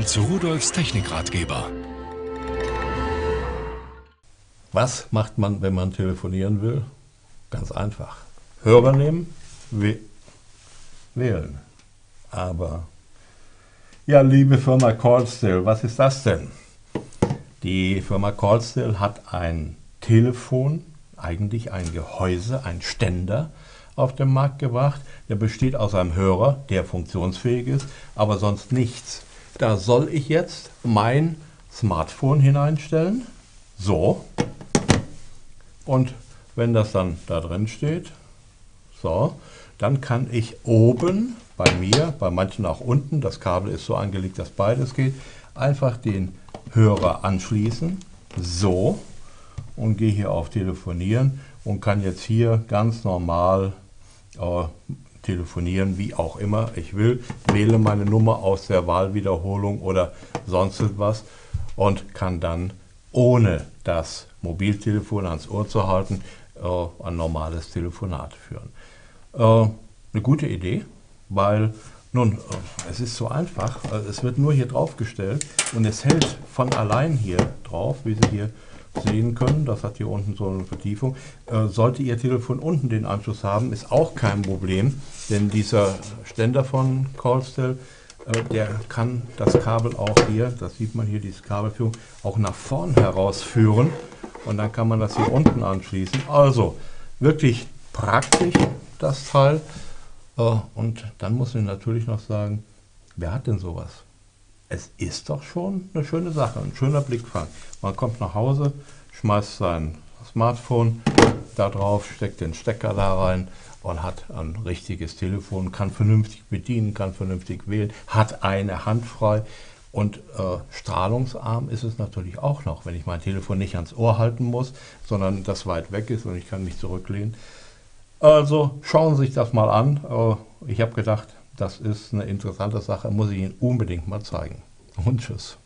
Willkommen zu Rudolfs Technikratgeber. Was macht man, wenn man telefonieren will? Ganz einfach. Hörer nehmen, wählen. Aber, ja, liebe Firma Callstill, was ist das denn? Die Firma Callstill hat ein Telefon, eigentlich ein Gehäuse, ein Ständer, auf den Markt gebracht. Der besteht aus einem Hörer, der funktionsfähig ist, aber sonst nichts. Da soll ich jetzt mein Smartphone hineinstellen. So. Und wenn das dann da drin steht, so, dann kann ich oben bei mir, bei manchen auch unten, das Kabel ist so angelegt, dass beides geht, einfach den Hörer anschließen. So. Und gehe hier auf Telefonieren und kann jetzt hier ganz normal äh, telefonieren, wie auch immer ich will, wähle meine Nummer aus der Wahlwiederholung oder sonst etwas und kann dann ohne das Mobiltelefon ans Ohr zu halten, äh, ein normales Telefonat führen. Äh, eine gute Idee, weil nun, äh, es ist so einfach, äh, es wird nur hier draufgestellt und es hält von allein hier drauf, wie Sie hier sehen können. Das hat hier unten so eine Vertiefung. Äh, sollte Ihr Telefon unten den Anschluss haben, ist auch kein Problem, denn dieser Ständer von Callstel, äh, der kann das Kabel auch hier, das sieht man hier, diese Kabelführung, auch nach vorn herausführen und dann kann man das hier unten anschließen. Also wirklich praktisch das Teil. Äh, und dann muss ich natürlich noch sagen, wer hat denn sowas? Es ist doch schon eine schöne Sache, ein schöner Blickfang. Man kommt nach Hause, schmeißt sein Smartphone da drauf, steckt den Stecker da rein und hat ein richtiges Telefon, kann vernünftig bedienen, kann vernünftig wählen, hat eine Hand frei. Und äh, strahlungsarm ist es natürlich auch noch, wenn ich mein Telefon nicht ans Ohr halten muss, sondern das weit weg ist und ich kann mich zurücklehnen. Also schauen Sie sich das mal an. Äh, ich habe gedacht, das ist eine interessante Sache, muss ich Ihnen unbedingt mal zeigen. Und tschüss.